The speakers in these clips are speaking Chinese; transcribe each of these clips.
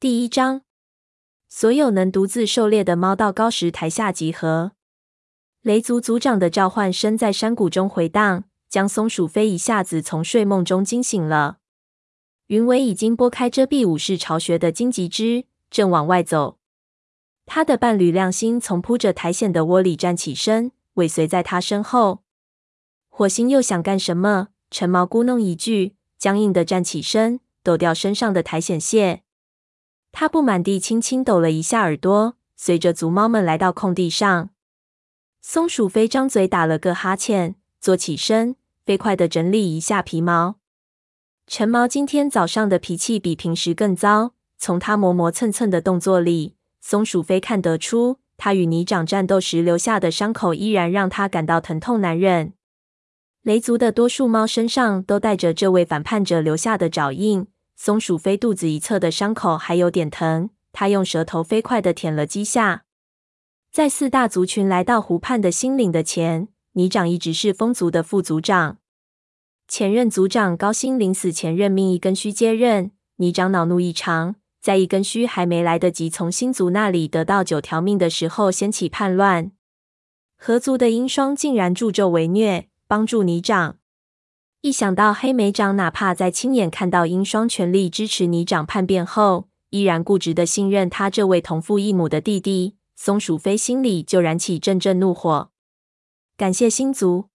第一章，所有能独自狩猎的猫到高石台下集合。雷族族长的召唤声在山谷中回荡，将松鼠飞一下子从睡梦中惊醒了。云尾已经拨开遮蔽武士巢穴的荆棘枝，正往外走。他的伴侣亮星从铺着苔藓的窝里站起身，尾随在他身后。火星又想干什么？陈毛咕哝一句，僵硬地站起身，抖掉身上的苔藓屑。他不满地轻轻抖了一下耳朵，随着族猫们来到空地上。松鼠飞张嘴打了个哈欠，坐起身，飞快地整理一下皮毛。橙毛今天早上的脾气比平时更糟，从他磨磨蹭蹭的动作里，松鼠飞看得出，他与泥掌战斗时留下的伤口依然让他感到疼痛难忍。雷族的多数猫身上都带着这位反叛者留下的爪印，松鼠飞肚子一侧的伤口还有点疼，他用舌头飞快地舔了几下。在四大族群来到湖畔的新领的前，泥掌一直是风族的副族长。前任族长高星临死前任命一根须接任，泥掌恼怒异常，在一根须还没来得及从新族那里得到九条命的时候，掀起叛乱。河族的鹰双竟然助纣为虐，帮助泥掌。一想到黑莓长哪怕在亲眼看到鹰双全力支持泥掌叛变后，依然固执的信任他这位同父异母的弟弟。松鼠飞心里就燃起阵阵怒火。感谢星族，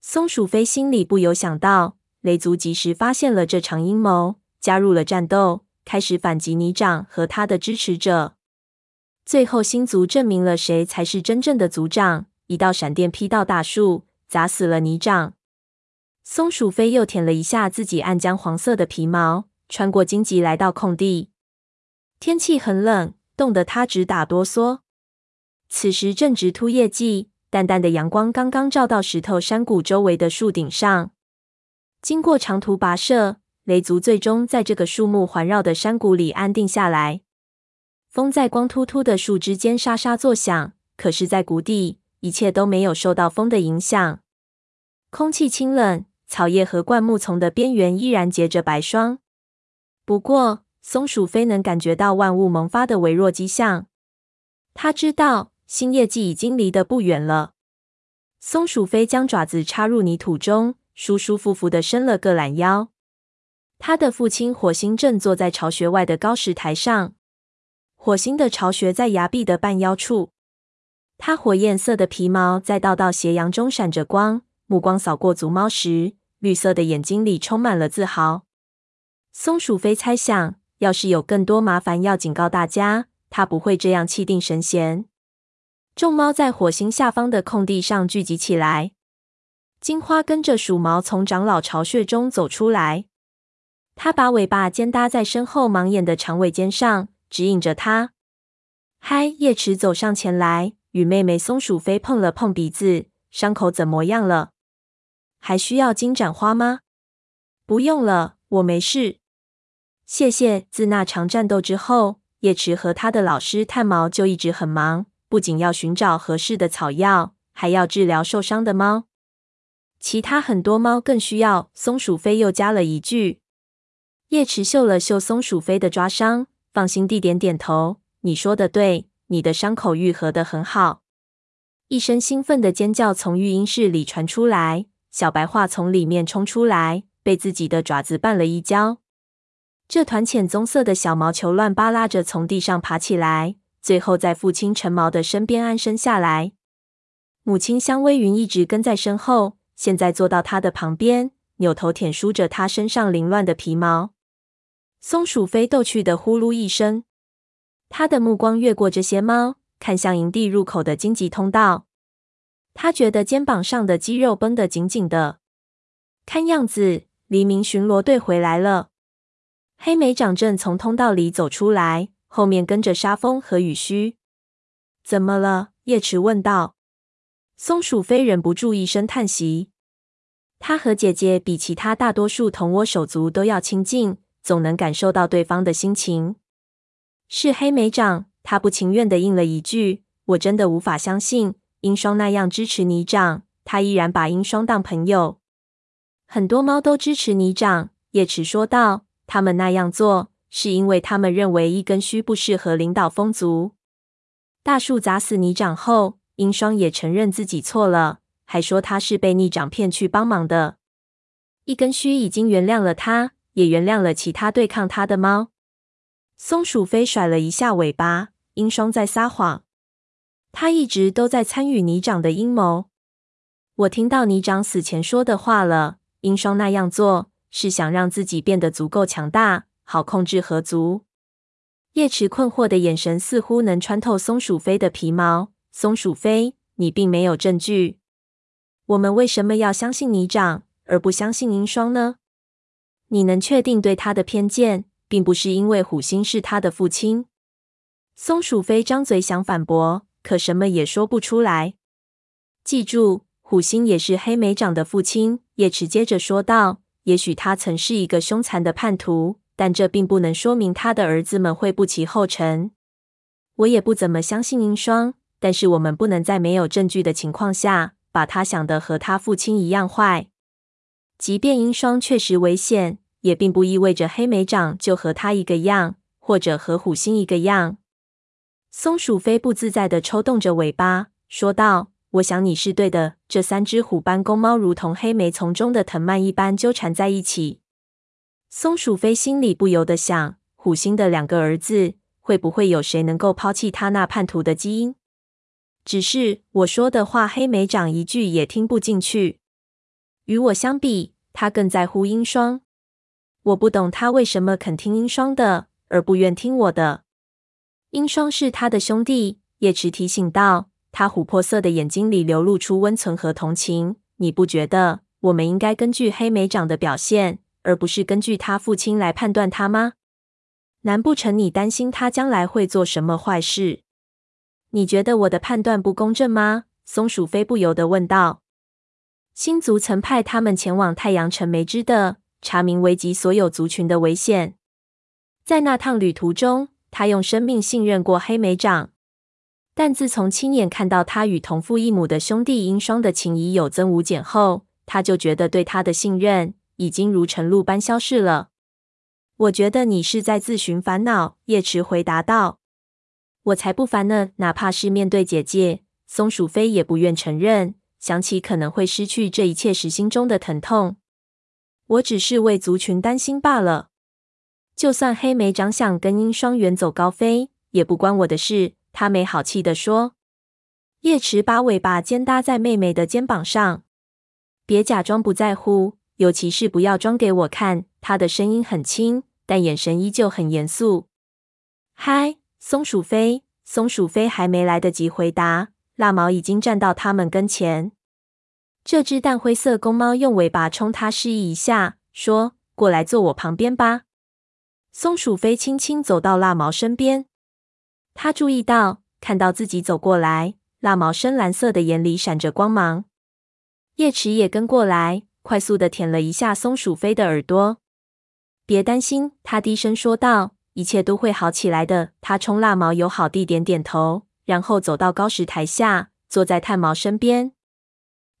松鼠飞心里不由想到，雷族及时发现了这场阴谋，加入了战斗，开始反击泥掌和他的支持者。最后，星族证明了谁才是真正的族长，一道闪电劈到大树，砸死了泥掌。松鼠飞又舔了一下自己暗浆黄色的皮毛，穿过荆棘来到空地。天气很冷。冻得他直打哆嗦。此时正值秃叶季，淡淡的阳光刚刚照到石头山谷周围的树顶上。经过长途跋涉，雷族最终在这个树木环绕的山谷里安定下来。风在光秃秃的树枝间沙沙作响，可是，在谷底，一切都没有受到风的影响。空气清冷，草叶和灌木丛的边缘依然结着白霜。不过，松鼠飞能感觉到万物萌发的微弱迹象，他知道新叶季已经离得不远了。松鼠飞将爪子插入泥土中，舒舒服服的伸了个懒腰。他的父亲火星正坐在巢穴外的高石台上，火星的巢穴在崖壁的半腰处。他火焰色的皮毛在道道斜阳中闪着光，目光扫过族猫时，绿色的眼睛里充满了自豪。松鼠飞猜想。要是有更多麻烦要警告大家，它不会这样气定神闲。众猫在火星下方的空地上聚集起来。金花跟着鼠毛从长老巢穴中走出来，它把尾巴尖搭在身后盲眼的长尾尖上，指引着它。嗨，叶池走上前来，与妹妹松鼠飞碰了碰鼻子，伤口怎么样了？还需要金盏花吗？不用了，我没事。谢谢。自那场战斗之后，叶池和他的老师炭毛就一直很忙，不仅要寻找合适的草药，还要治疗受伤的猫。其他很多猫更需要。松鼠飞又加了一句。叶池嗅了嗅松鼠飞的抓伤，放心地点点头：“你说的对，你的伤口愈合的很好。”一声兴奋的尖叫从育婴室里传出来，小白桦从里面冲出来，被自己的爪子绊了一跤。这团浅棕色的小毛球乱扒拉着从地上爬起来，最后在父亲陈毛的身边安身下来。母亲香微云一直跟在身后，现在坐到他的旁边，扭头舔梳着他身上凌乱的皮毛。松鼠飞逗趣的呼噜一声，他的目光越过这些猫，看向营地入口的荆棘通道。他觉得肩膀上的肌肉绷得紧紧的，看样子黎明巡逻队回来了。黑莓长正从通道里走出来，后面跟着沙风和雨须。怎么了？叶池问道。松鼠飞忍不住一声叹息。他和姐姐比其他大多数同窝手足都要亲近，总能感受到对方的心情。是黑莓长，他不情愿地应了一句：“我真的无法相信，鹰双那样支持泥掌，他依然把鹰双当朋友。”很多猫都支持泥掌，叶池说道。他们那样做是因为他们认为一根须不适合领导风族。大树砸死泥长后，鹰双也承认自己错了，还说他是被逆掌骗去帮忙的。一根须已经原谅了他，也原谅了其他对抗他的猫。松鼠飞甩了一下尾巴，鹰双在撒谎。他一直都在参与泥长的阴谋。我听到泥长死前说的话了。英双那样做是想让自己变得足够强大，好控制河族。叶池困惑的眼神似乎能穿透松鼠飞的皮毛。松鼠飞，你并没有证据。我们为什么要相信泥长，而不相信鹰双呢？你能确定对他的偏见，并不是因为虎星是他的父亲？松鼠飞张嘴想反驳。可什么也说不出来。记住，虎星也是黑莓长的父亲。叶池接着说道：“也许他曾是一个凶残的叛徒，但这并不能说明他的儿子们会不其后尘。我也不怎么相信鹰双，但是我们不能在没有证据的情况下，把他想得和他父亲一样坏。即便鹰双确实危险，也并不意味着黑莓长就和他一个样，或者和虎星一个样。”松鼠飞不自在地抽动着尾巴，说道：“我想你是对的。这三只虎斑公猫如同黑莓丛中的藤蔓一般纠缠在一起。”松鼠飞心里不由得想：虎星的两个儿子，会不会有谁能够抛弃他那叛徒的基因？只是我说的话，黑莓长一句也听不进去。与我相比，他更在乎鹰双。我不懂他为什么肯听鹰双的，而不愿听我的。鹰双是他的兄弟，叶池提醒道。他琥珀色的眼睛里流露出温存和同情。你不觉得我们应该根据黑莓长的表现，而不是根据他父亲来判断他吗？难不成你担心他将来会做什么坏事？你觉得我的判断不公正吗？松鼠飞不由得问道。星族曾派他们前往太阳城梅枝的，查明危及所有族群的危险。在那趟旅途中。他用生命信任过黑莓长，但自从亲眼看到他与同父异母的兄弟鹰双的情谊有增无减后，他就觉得对他的信任已经如晨露般消逝了。我觉得你是在自寻烦恼，叶池回答道。我才不烦呢，哪怕是面对姐姐，松鼠飞也不愿承认。想起可能会失去这一切时，心中的疼痛。我只是为族群担心罢了。就算黑莓长想跟鹰双远走高飞，也不关我的事。他没好气地说。叶池把尾巴尖搭在妹妹的肩膀上，别假装不在乎，尤其是不要装给我看。他的声音很轻，但眼神依旧很严肃。嗨，松鼠飞！松鼠飞还没来得及回答，蜡毛已经站到他们跟前。这只淡灰色公猫用尾巴冲他示意一下，说：“过来坐我旁边吧。”松鼠飞轻轻走到蜡毛身边，他注意到，看到自己走过来，蜡毛深蓝色的眼里闪着光芒。叶池也跟过来，快速的舔了一下松鼠飞的耳朵。别担心，他低声说道：“一切都会好起来的。”他冲蜡毛友好地点点头，然后走到高石台下，坐在炭毛身边。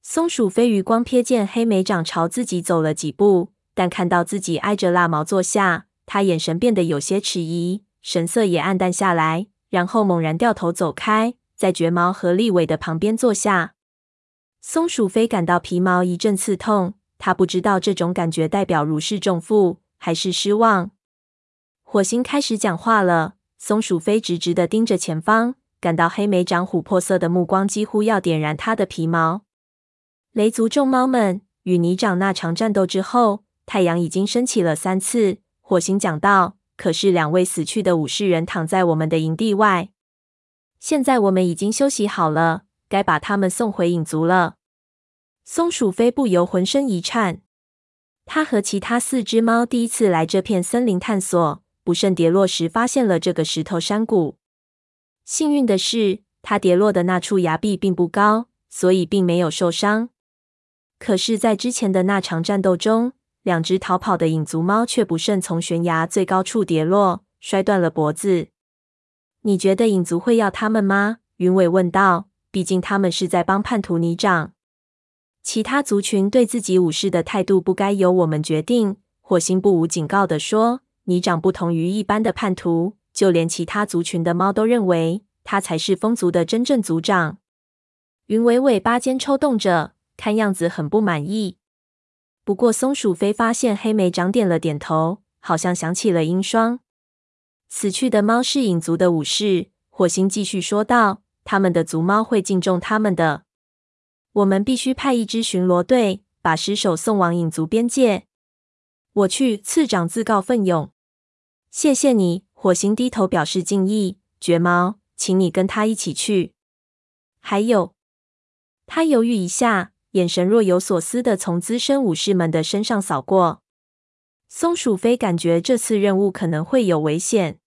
松鼠飞余光瞥见黑莓长朝自己走了几步，但看到自己挨着蜡毛坐下。他眼神变得有些迟疑，神色也黯淡下来，然后猛然掉头走开，在绝毛和立伟的旁边坐下。松鼠飞感到皮毛一阵刺痛，他不知道这种感觉代表如释重负还是失望。火星开始讲话了，松鼠飞直直的盯着前方，感到黑莓长琥珀色的目光几乎要点燃他的皮毛。雷族众猫们与泥长那场战斗之后，太阳已经升起了三次。火星讲道：“可是两位死去的武士人躺在我们的营地外。现在我们已经休息好了，该把他们送回影族了。”松鼠飞不由浑身一颤。他和其他四只猫第一次来这片森林探索，不慎跌落时发现了这个石头山谷。幸运的是，他跌落的那处崖壁并不高，所以并没有受伤。可是，在之前的那场战斗中，两只逃跑的影族猫却不慎从悬崖最高处跌落，摔断了脖子。你觉得影族会要他们吗？云尾问道。毕竟他们是在帮叛徒泥长。其他族群对自己武士的态度不该由我们决定。火星不无警告地说：“你长不同于一般的叛徒，就连其他族群的猫都认为他才是风族的真正族长。云尾尾巴尖抽动着，看样子很不满意。不过松鼠飞发现黑莓长点了点头，好像想起了鹰霜。死去的猫是影族的武士，火星继续说道：“他们的族猫会敬重他们的。我们必须派一支巡逻队，把尸首送往影族边界。”我去，次长自告奋勇。谢谢你，火星低头表示敬意。绝猫，请你跟他一起去。还有。他犹豫一下，眼神若有所思地从资深武士们的身上扫过。松鼠飞感觉这次任务可能会有危险。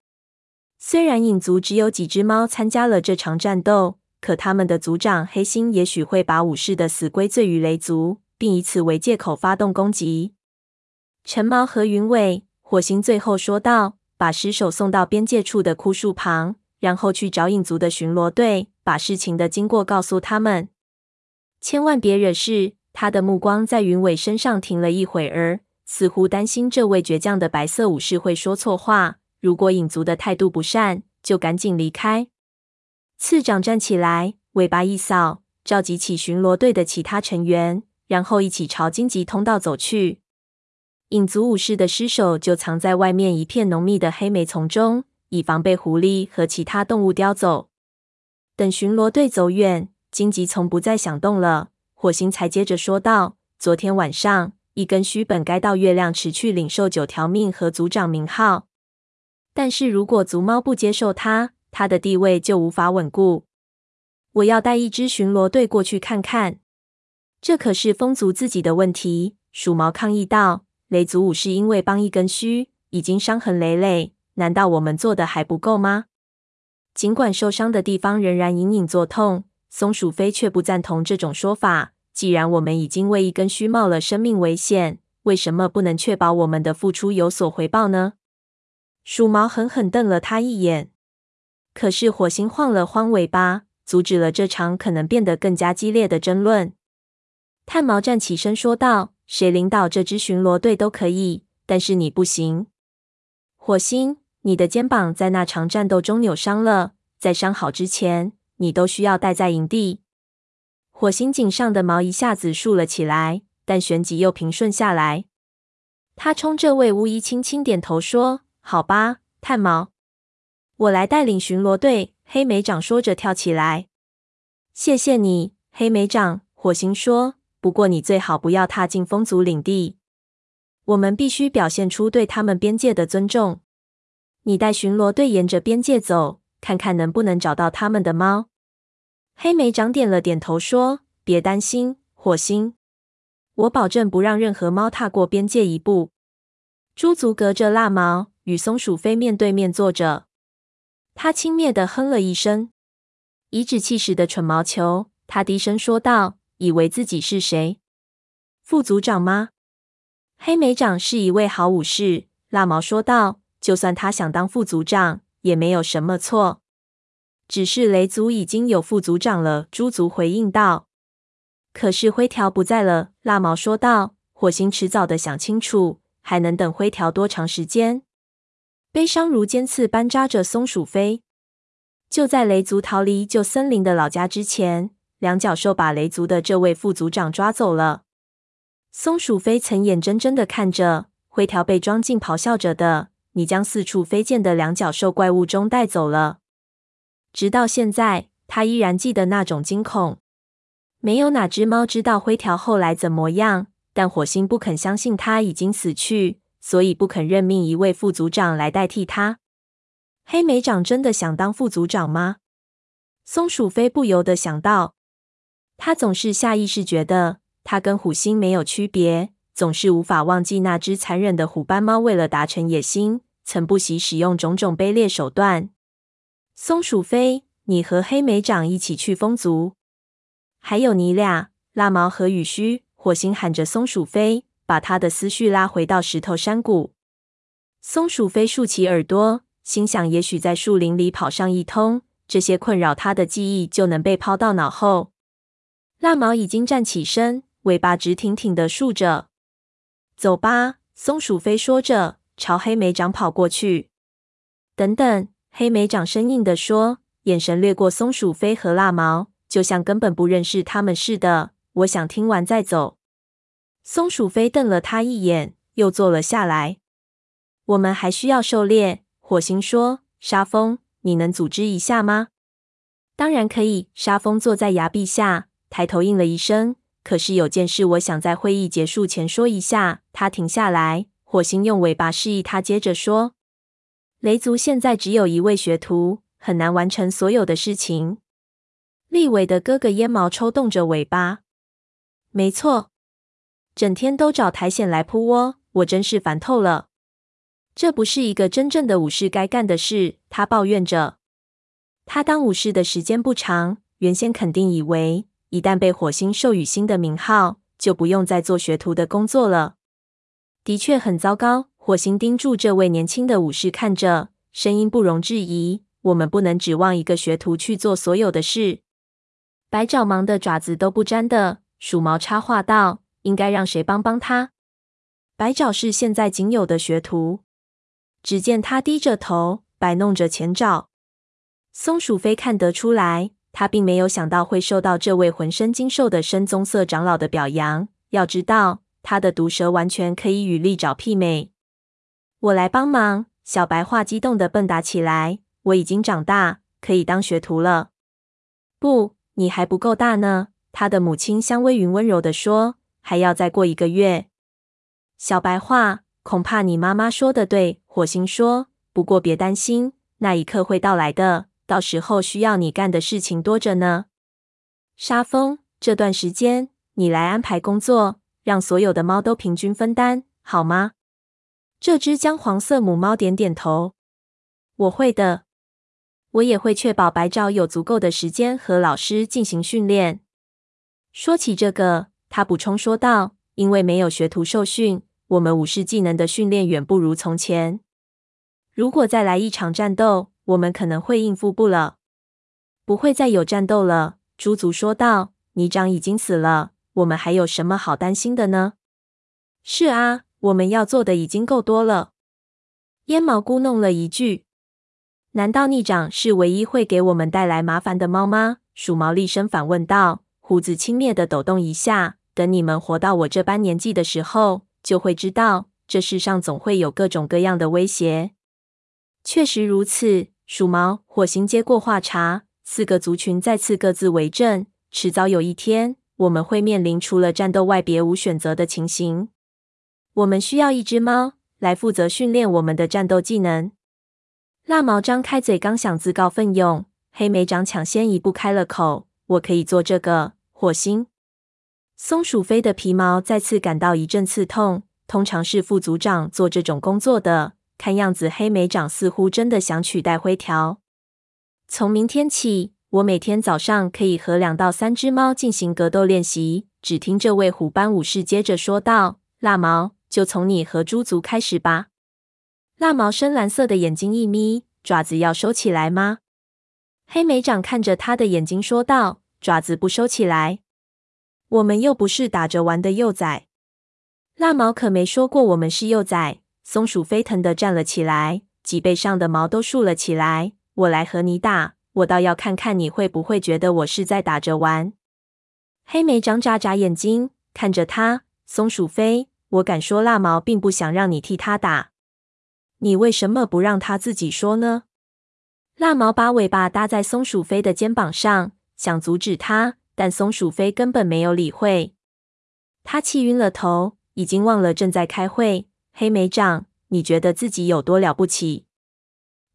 虽然影族只有几只猫参加了这场战斗，可他们的族长黑心也许会把武士的死归罪于雷族，并以此为借口发动攻击。橙毛和云尾，火星最后说道：“把尸首送到边界处的枯树旁，然后去找影族的巡逻队，把事情的经过告诉他们。”千万别惹事！他的目光在云尾身上停了一会儿，似乎担心这位倔强的白色武士会说错话。如果影族的态度不善，就赶紧离开。次长站起来，尾巴一扫，召集起巡逻队的其他成员，然后一起朝荆棘通道走去。影族武士的尸首就藏在外面一片浓密的黑莓丛中，以防被狐狸和其他动物叼走。等巡逻队走远。荆棘丛不再响动了，火星才接着说道：“昨天晚上，一根须本该到月亮池去领受九条命和族长名号，但是如果族猫不接受他，他的地位就无法稳固。我要带一支巡逻队过去看看。这可是风族自己的问题。”鼠毛抗议道：“雷族武士因为帮一根须，已经伤痕累累，难道我们做的还不够吗？”尽管受伤的地方仍然隐隐作痛。松鼠飞却不赞同这种说法。既然我们已经为一根须冒了生命危险，为什么不能确保我们的付出有所回报呢？鼠毛狠狠瞪了他一眼。可是火星晃了晃尾巴，阻止了这场可能变得更加激烈的争论。炭毛站起身说道：“谁领导这支巡逻队都可以，但是你不行。火星，你的肩膀在那场战斗中扭伤了，在伤好之前。”你都需要待在营地。火星颈上的毛一下子竖了起来，但旋即又平顺下来。他冲这位巫医轻轻点头说：“好吧，炭毛，我来带领巡逻队。”黑莓长说着跳起来。“谢谢你，黑莓长。”火星说。“不过你最好不要踏进风族领地。我们必须表现出对他们边界的尊重。你带巡逻队沿着边界走，看看能不能找到他们的猫。”黑莓长点了点头，说：“别担心，火星，我保证不让任何猫踏过边界一步。”猪族隔着蜡毛与松鼠飞面对面坐着，他轻蔑地哼了一声，颐指气使的蠢毛球。他低声说道：“以为自己是谁？副族长吗？”黑莓长是一位好武士，蜡毛说道：“就算他想当副族长，也没有什么错。”只是雷族已经有副族长了，猪族回应道。可是灰条不在了，蜡毛说道。火星迟早的想清楚，还能等灰条多长时间？悲伤如尖刺般扎着松鼠飞。就在雷族逃离旧森林的老家之前，两脚兽把雷族的这位副族长抓走了。松鼠飞曾眼睁睁的看着灰条被装进咆哮着的、你将四处飞溅的两脚兽怪物中带走了。直到现在，他依然记得那种惊恐。没有哪只猫知道灰条后来怎么样，但火星不肯相信他已经死去，所以不肯任命一位副组长来代替他。黑莓长真的想当副组长吗？松鼠飞不由得想到，他总是下意识觉得他跟虎星没有区别，总是无法忘记那只残忍的虎斑猫为了达成野心，曾不惜使用种种卑劣手段。松鼠飞，你和黑莓长一起去风族，还有你俩，蜡毛和雨须。火星喊着松鼠飞，把他的思绪拉回到石头山谷。松鼠飞竖起耳朵，心想：也许在树林里跑上一通，这些困扰他的记忆就能被抛到脑后。蜡毛已经站起身，尾巴直挺挺的竖着。走吧，松鼠飞说着，朝黑莓长跑过去。等等，黑莓长生硬地说，眼神掠过松鼠飞和蜡毛，就像根本不认识他们似的。我想听完再走。松鼠飞瞪了他一眼，又坐了下来。我们还需要狩猎，火星说。沙风，你能组织一下吗？当然可以。沙风坐在崖壁下，抬头应了一声。可是有件事，我想在会议结束前说一下。他停下来，火星用尾巴示意他接着说。雷族现在只有一位学徒，很难完成所有的事情。立伟的哥哥烟毛抽动着尾巴。没错，整天都找苔藓来扑窝，我真是烦透了。这不是一个真正的武士该干的事，他抱怨着。他当武士的时间不长，原先肯定以为一旦被火星授予新的名号，就不用再做学徒的工作了。的确很糟糕。火星盯住这位年轻的武士看着，声音不容置疑：“我们不能指望一个学徒去做所有的事。”白爪忙得爪子都不沾的，鼠毛插话道：“应该让谁帮帮他？”白爪是现在仅有的学徒。只见他低着头，摆弄着前爪。松鼠飞看得出来，他并没有想到会受到这位浑身精瘦的深棕色长老的表扬。要知道，他的毒舌完全可以与利爪媲美。我来帮忙，小白话激动的蹦跶起来。我已经长大，可以当学徒了。不，你还不够大呢。他的母亲香微云温柔的说：“还要再过一个月。”小白话，恐怕你妈妈说的对。火星说：“不过别担心，那一刻会到来的。到时候需要你干的事情多着呢。”沙风，这段时间你来安排工作，让所有的猫都平均分担，好吗？这只姜黄色母猫点点头。我会的。我也会确保白爪有足够的时间和老师进行训练。说起这个，他补充说道：“因为没有学徒受训，我们武士技能的训练远不如从前。如果再来一场战斗，我们可能会应付不了。不会再有战斗了。”猪族说道：“泥长已经死了，我们还有什么好担心的呢？”是啊。我们要做的已经够多了。烟毛咕噥了一句：“难道逆长是唯一会给我们带来麻烦的猫吗？”鼠毛厉声反问道，胡子轻蔑地抖动一下。“等你们活到我这般年纪的时候，就会知道，这世上总会有各种各样的威胁。”确实如此，鼠毛、火星接过话茬。四个族群再次各自为政，迟早有一天，我们会面临除了战斗外别无选择的情形。我们需要一只猫来负责训练我们的战斗技能。蜡毛张开嘴，刚想自告奋勇，黑莓长抢先一步开了口：“我可以做这个。”火星、松鼠飞的皮毛再次感到一阵刺痛。通常是副组长做这种工作的，看样子黑莓长似乎真的想取代灰条。从明天起，我每天早上可以和两到三只猫进行格斗练习。只听这位虎斑武士接着说道：“蜡毛。”就从你和猪族开始吧。蜡毛深蓝色的眼睛一眯，爪子要收起来吗？黑莓长看着他的眼睛说道：“爪子不收起来，我们又不是打着玩的幼崽。”蜡毛可没说过我们是幼崽。松鼠飞腾地站了起来，脊背上的毛都竖了起来。我来和你打，我倒要看看你会不会觉得我是在打着玩。黑莓长眨眨眼睛看着他，松鼠飞。我敢说，蜡毛并不想让你替他打。你为什么不让他自己说呢？蜡毛把尾巴搭在松鼠飞的肩膀上，想阻止他，但松鼠飞根本没有理会。他气晕了头，已经忘了正在开会。黑莓长，你觉得自己有多了不起？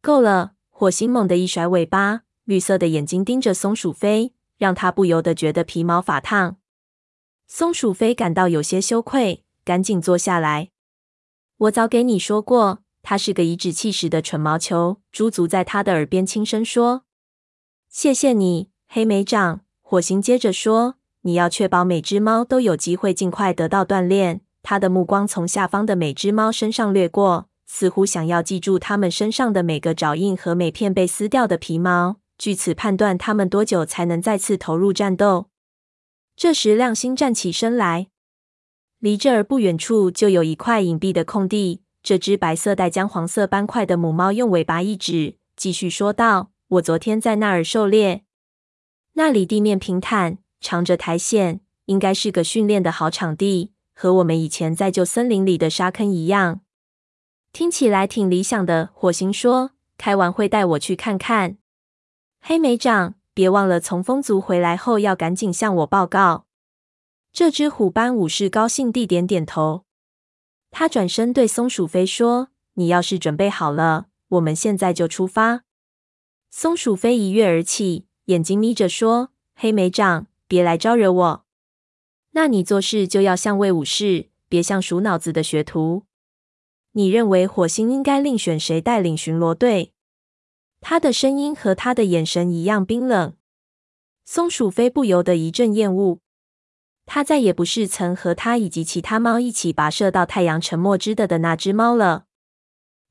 够了！火星猛地一甩尾巴，绿色的眼睛盯着松鼠飞，让他不由得觉得皮毛发烫。松鼠飞感到有些羞愧。赶紧坐下来！我早给你说过，他是个颐指气使的蠢毛球。猪足在他的耳边轻声说：“谢谢你，黑莓长。”火星接着说：“你要确保每只猫都有机会尽快得到锻炼。”他的目光从下方的每只猫身上掠过，似乎想要记住它们身上的每个爪印和每片被撕掉的皮毛，据此判断它们多久才能再次投入战斗。这时，亮星站起身来。离这儿不远处就有一块隐蔽的空地，这只白色带姜黄色斑块的母猫用尾巴一指，继续说道：“我昨天在那儿狩猎，那里地面平坦，长着苔藓，应该是个训练的好场地，和我们以前在旧森林里的沙坑一样。听起来挺理想的。”火星说：“开完会带我去看看。”黑莓长，别忘了从风族回来后要赶紧向我报告。这只虎斑武士高兴地点点头。他转身对松鼠飞说：“你要是准备好了，我们现在就出发。”松鼠飞一跃而起，眼睛眯着说：“黑莓长，别来招惹我。那你做事就要像位武士，别像鼠脑子的学徒。你认为火星应该另选谁带领巡逻队？”他的声音和他的眼神一样冰冷。松鼠飞不由得一阵厌恶。他再也不是曾和他以及其他猫一起跋涉到太阳沉没之的的那只猫了。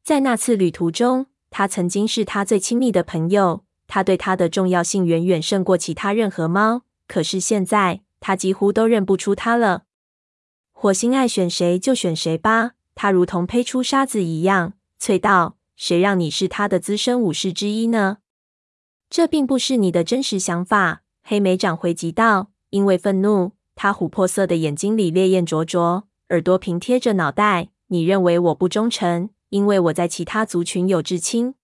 在那次旅途中，他曾经是他最亲密的朋友，他对他的重要性远远胜过其他任何猫。可是现在，他几乎都认不出他了。火星爱选谁就选谁吧，他如同呸出沙子一样，啐道：“谁让你是他的资深武士之一呢？”这并不是你的真实想法。”黑莓长回击道，因为愤怒。他琥珀色的眼睛里烈焰灼灼，耳朵平贴着脑袋。你认为我不忠诚，因为我在其他族群有至亲。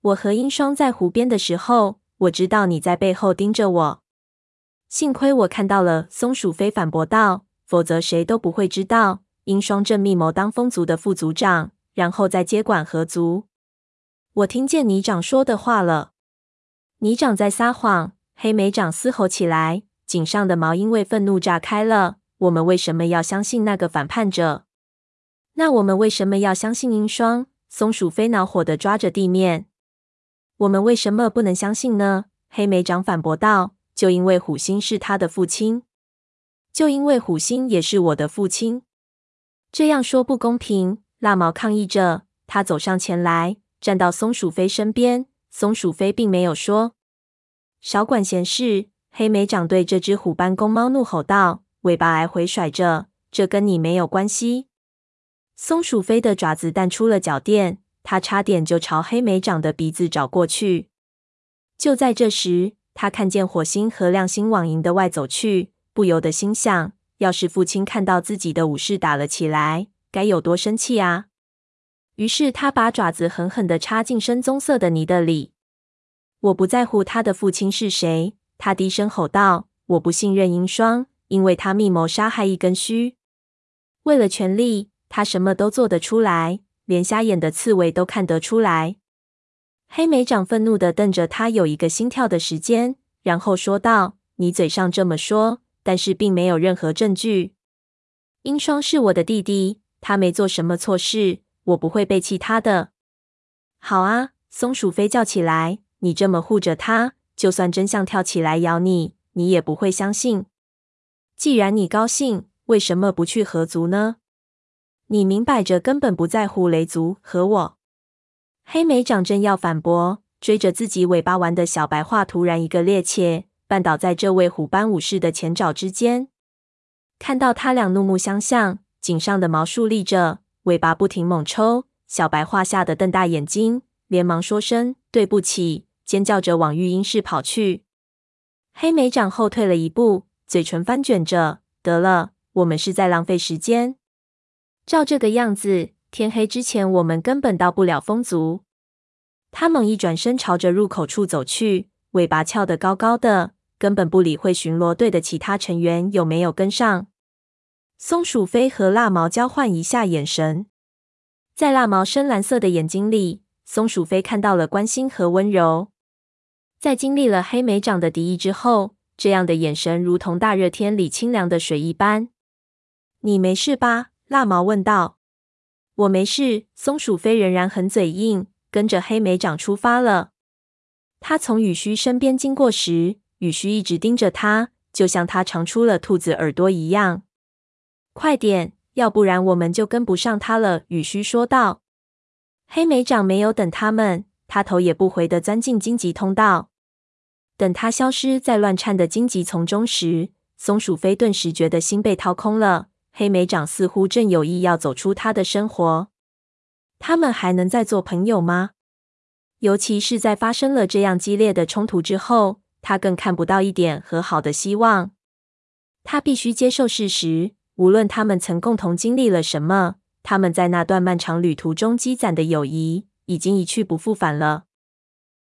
我和鹰双在湖边的时候，我知道你在背后盯着我。幸亏我看到了，松鼠飞反驳道，否则谁都不会知道鹰双正密谋当风族的副族长，然后再接管河族。我听见你长说的话了，你长在撒谎！黑莓长嘶吼起来。颈上的毛因为愤怒炸开了。我们为什么要相信那个反叛者？那我们为什么要相信鹰双？松鼠飞恼火地抓着地面。我们为什么不能相信呢？黑莓长反驳道：“就因为虎星是他的父亲，就因为虎星也是我的父亲。这样说不公平。”蜡毛抗议着。他走上前来，站到松鼠飞身边。松鼠飞并没有说：“少管闲事。”黑莓长对这只虎斑公猫怒吼道，尾巴来回甩着。这跟你没有关系。松鼠飞的爪子弹出了脚垫，它差点就朝黑莓长的鼻子找过去。就在这时，他看见火星和亮星往营的外走去，不由得心想：要是父亲看到自己的武士打了起来，该有多生气啊！于是他把爪子狠狠地插进深棕色的泥地里。我不在乎他的父亲是谁。他低声吼道：“我不信任鹰双，因为他密谋杀害一根须。为了权力，他什么都做得出来，连瞎眼的刺猬都看得出来。”黑莓长愤怒地瞪着他，有一个心跳的时间，然后说道：“你嘴上这么说，但是并没有任何证据。鹰双是我的弟弟，他没做什么错事，我不会背弃他的。”好啊，松鼠飞叫起来：“你这么护着他。”就算真相跳起来咬你，你也不会相信。既然你高兴，为什么不去合族呢？你明摆着根本不在乎雷族和我。黑莓长正要反驳，追着自己尾巴玩的小白话突然一个趔趄，绊倒在这位虎斑武士的前爪之间。看到他俩怒目相向，颈上的毛竖立着，尾巴不停猛抽，小白话吓得瞪大眼睛，连忙说声对不起。尖叫着往育婴室跑去，黑莓长后退了一步，嘴唇翻卷着。得了，我们是在浪费时间。照这个样子，天黑之前我们根本到不了风族。他猛一转身，朝着入口处走去，尾巴翘得高高的，根本不理会巡逻队的其他成员有没有跟上。松鼠飞和蜡毛交换一下眼神，在蜡毛深蓝色的眼睛里，松鼠飞看到了关心和温柔。在经历了黑莓长的敌意之后，这样的眼神如同大热天里清凉的水一般。你没事吧？蜡毛问道。我没事。松鼠飞仍然很嘴硬，跟着黑莓长出发了。他从雨须身边经过时，雨须一直盯着他，就像他长出了兔子耳朵一样。快点，要不然我们就跟不上他了。雨须说道。黑莓长没有等他们，他头也不回地钻进荆棘通道。等他消失在乱颤的荆棘丛中时，松鼠飞顿时觉得心被掏空了。黑莓长似乎正有意要走出他的生活。他们还能再做朋友吗？尤其是在发生了这样激烈的冲突之后，他更看不到一点和好的希望。他必须接受事实，无论他们曾共同经历了什么，他们在那段漫长旅途中积攒的友谊已经一去不复返了。